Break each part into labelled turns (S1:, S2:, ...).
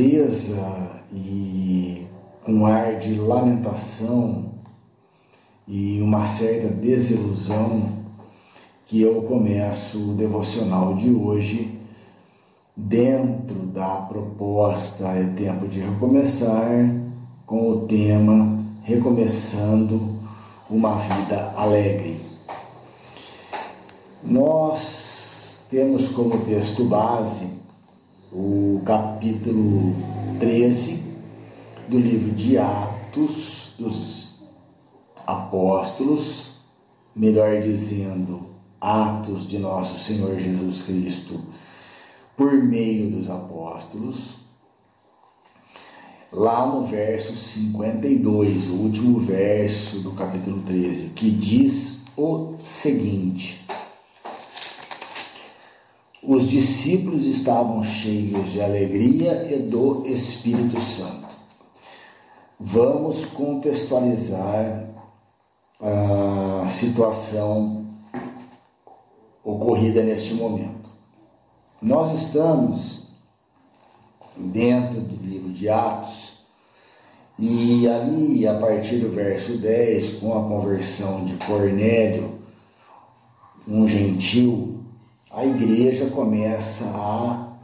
S1: tristeza e com ar de lamentação e uma certa desilusão que eu começo o devocional de hoje dentro da proposta É Tempo de Recomeçar, com o tema Recomeçando uma Vida Alegre. Nós temos como texto base o capítulo 13 do livro de Atos dos Apóstolos, melhor dizendo, Atos de Nosso Senhor Jesus Cristo por meio dos apóstolos, lá no verso 52, o último verso do capítulo 13, que diz o seguinte: Os discípulos estavam cheios de alegria e do Espírito Santo. Vamos contextualizar a situação ocorrida neste momento. Nós estamos dentro do livro de Atos e ali, a partir do verso 10, com a conversão de Cornélio, um gentil, a igreja começa a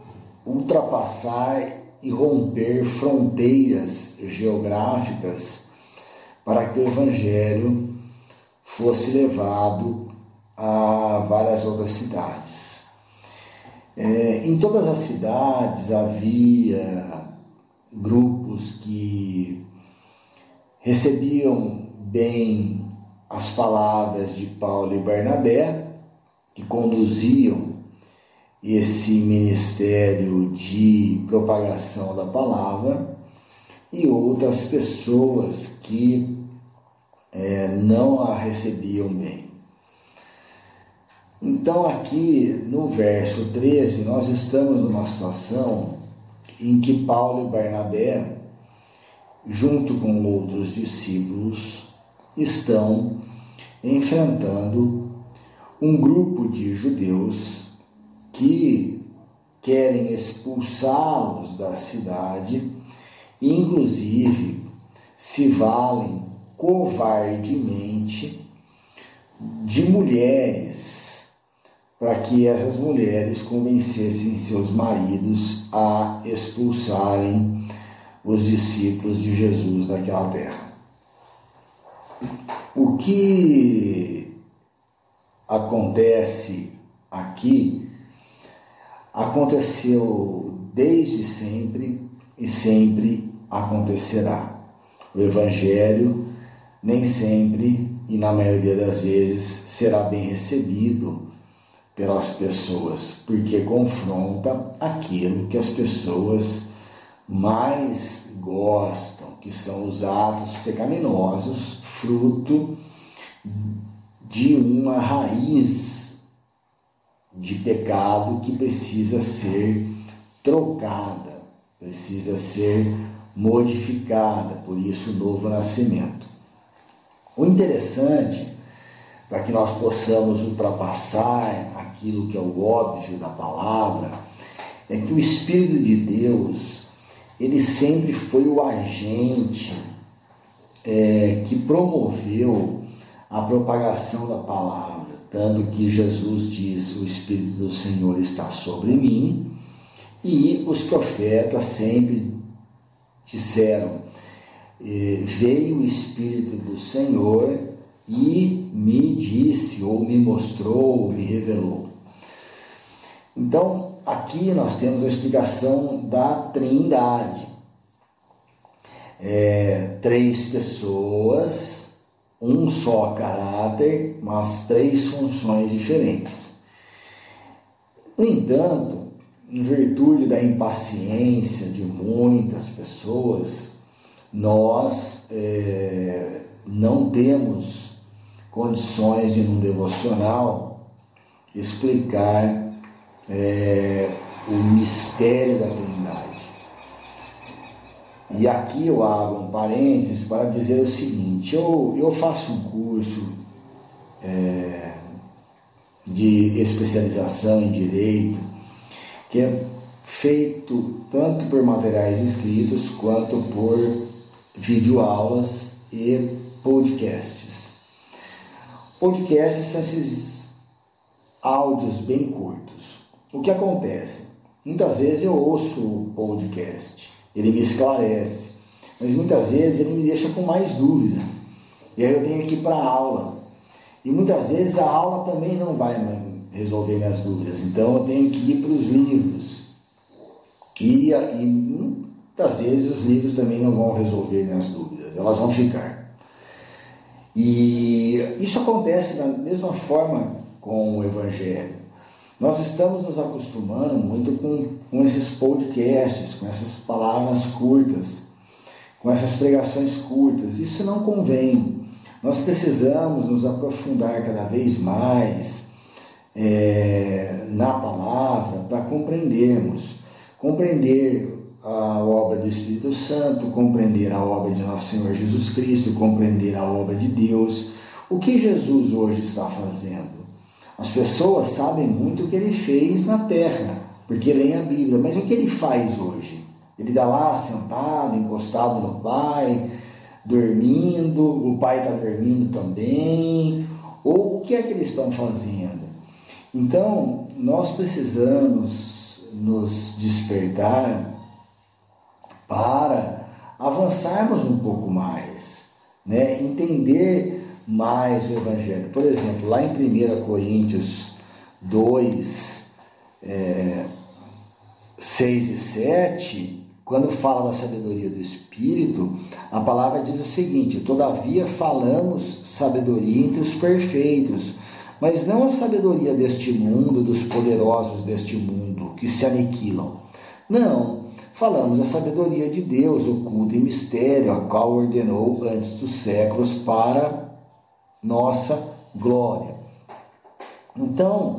S1: ultrapassar e romper fronteiras geográficas para que o evangelho fosse levado a várias outras cidades. É, em todas as cidades havia grupos que recebiam bem as palavras de Paulo e Barnabé, que conduziam esse ministério de propagação da palavra, e outras pessoas que é, não a recebiam bem. Então, aqui no verso 13, nós estamos numa situação em que Paulo e Barnabé, junto com outros discípulos, estão enfrentando um grupo de judeus que querem expulsá-los da cidade, inclusive se valem covardemente de mulheres para que essas mulheres convencessem seus maridos a expulsarem os discípulos de Jesus daquela terra. O que acontece aqui aconteceu desde sempre e sempre acontecerá. O Evangelho nem sempre e na maioria das vezes será bem recebido pelas pessoas, porque confronta aquilo que as pessoas mais gostam, que são os atos pecaminosos, fruto de uma raiz de pecado que precisa ser trocada, precisa ser modificada, por isso o novo nascimento. O interessante para que nós possamos ultrapassar aquilo que é o óbvio da palavra, é que o Espírito de Deus, ele sempre foi o agente é, que promoveu a propagação da palavra. Tanto que Jesus diz: O Espírito do Senhor está sobre mim, e os profetas sempre disseram: é, Veio o Espírito do Senhor e me disse, ou me mostrou, ou me revelou. Então, aqui nós temos a explicação da Trindade. É, três pessoas, um só caráter, mas três funções diferentes. No entanto, em virtude da impaciência de muitas pessoas, nós é, não temos condições de, num devocional, explicar é, o mistério da Trindade. E aqui eu abro um parênteses para dizer o seguinte: eu, eu faço um curso é, de especialização em direito, que é feito tanto por materiais escritos quanto por videoaulas e podcasts. Podcasts são esses áudios bem curtos. O que acontece? Muitas vezes eu ouço o podcast, ele me esclarece, mas muitas vezes ele me deixa com mais dúvida. E aí eu tenho que ir para a aula. E muitas vezes a aula também não vai resolver minhas dúvidas. Então eu tenho que ir para os livros. E, e muitas vezes os livros também não vão resolver minhas dúvidas, elas vão ficar. E isso acontece da mesma forma com o Evangelho. Nós estamos nos acostumando muito com, com esses podcasts, com essas palavras curtas, com essas pregações curtas. Isso não convém. Nós precisamos nos aprofundar cada vez mais é, na palavra para compreendermos. Compreender a obra do Espírito Santo, compreender a obra de nosso Senhor Jesus Cristo, compreender a obra de Deus. O que Jesus hoje está fazendo? As pessoas sabem muito o que ele fez na terra, porque leem a Bíblia, mas o que ele faz hoje? Ele dá lá sentado, encostado no pai, dormindo, o pai está dormindo também, ou o que é que eles estão fazendo? Então, nós precisamos nos despertar para avançarmos um pouco mais, né? entender mais o Evangelho. Por exemplo, lá em 1 Coríntios 2, é, 6 e 7, quando fala da sabedoria do Espírito, a palavra diz o seguinte: Todavia falamos sabedoria entre os perfeitos, mas não a sabedoria deste mundo, dos poderosos deste mundo, que se aniquilam. Não, falamos a sabedoria de Deus, oculta em mistério, a qual ordenou antes dos séculos para nossa glória. Então,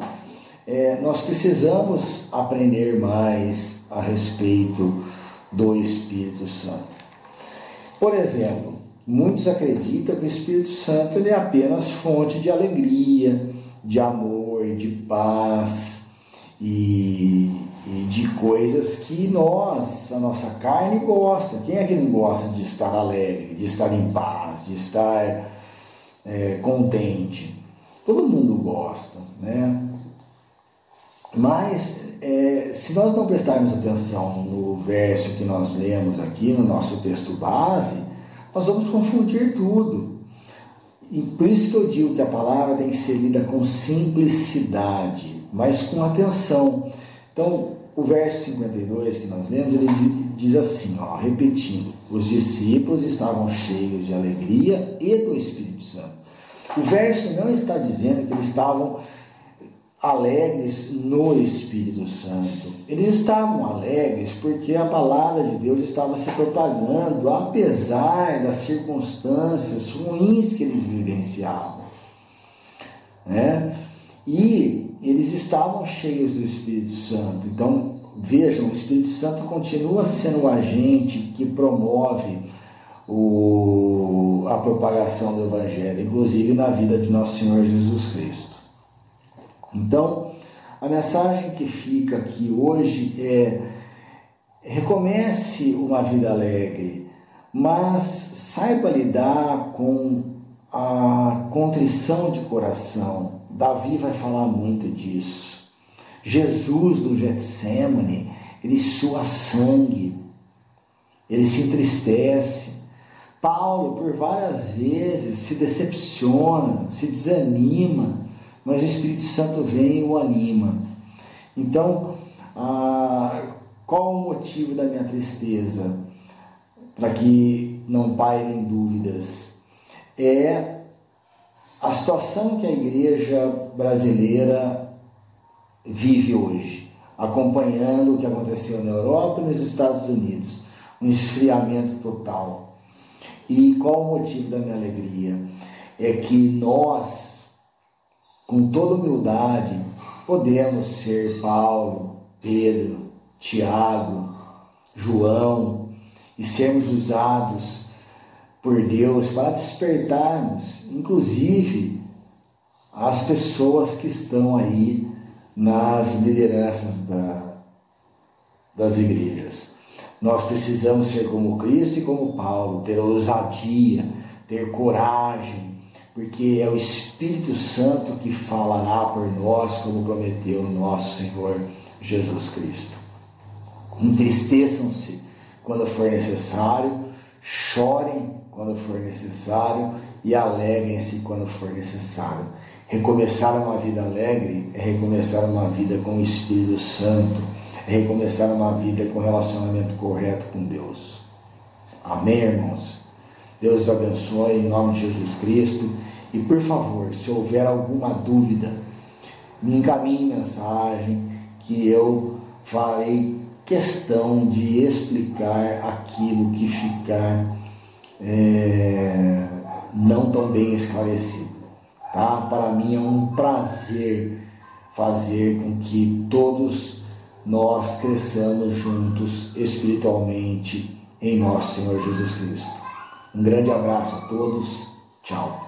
S1: é, nós precisamos aprender mais a respeito do Espírito Santo. Por exemplo, muitos acreditam que o Espírito Santo ele é apenas fonte de alegria, de amor, de paz e, e de coisas que nós, a nossa carne, gosta. Quem é que não gosta de estar alegre, de estar em paz, de estar é, contente. Todo mundo gosta, né? Mas é, se nós não prestarmos atenção no verso que nós lemos aqui no nosso texto base, nós vamos confundir tudo. E por isso que eu digo que a palavra tem que ser lida com simplicidade, mas com atenção. Então, o verso 52 que nós lemos, ele diz assim, ó, repetindo: os discípulos estavam cheios de alegria e do Espírito Santo. O verso não está dizendo que eles estavam alegres no Espírito Santo. Eles estavam alegres porque a palavra de Deus estava se propagando, apesar das circunstâncias ruins que eles vivenciavam. Né? E eles estavam cheios do Espírito Santo. Então, vejam, o Espírito Santo continua sendo o agente que promove o, a propagação do Evangelho, inclusive na vida de nosso Senhor Jesus Cristo. Então, a mensagem que fica aqui hoje é: recomece uma vida alegre, mas saiba lidar com a contrição de coração. Davi vai falar muito disso. Jesus do Getsemane, ele sua sangue, ele se entristece, Paulo, por várias vezes, se decepciona, se desanima, mas o Espírito Santo vem e o anima. Então, ah, qual o motivo da minha tristeza? Para que não pairem dúvidas. É a situação que a igreja brasileira vive hoje, acompanhando o que aconteceu na Europa e nos Estados Unidos. Um esfriamento total e qual o motivo da minha alegria? É que nós, com toda humildade, podemos ser Paulo, Pedro, Tiago, João e sermos usados por Deus para despertarmos, inclusive, as pessoas que estão aí nas lideranças da, das igrejas. Nós precisamos ser como Cristo e como Paulo, ter ousadia, ter coragem, porque é o Espírito Santo que falará por nós, como prometeu o nosso Senhor Jesus Cristo. Entristeçam-se quando for necessário, chorem quando for necessário e alegrem-se quando for necessário. Recomeçar uma vida alegre é recomeçar uma vida com o Espírito Santo, é recomeçar uma vida com relacionamento correto com Deus. Amém, irmãos? Deus abençoe em nome de Jesus Cristo. E por favor, se houver alguma dúvida, me encaminhe mensagem que eu farei questão de explicar aquilo que ficar é, não tão bem esclarecido. Tá? Para mim é um prazer fazer com que todos nós cresçamos juntos espiritualmente em nosso Senhor Jesus Cristo. Um grande abraço a todos. Tchau.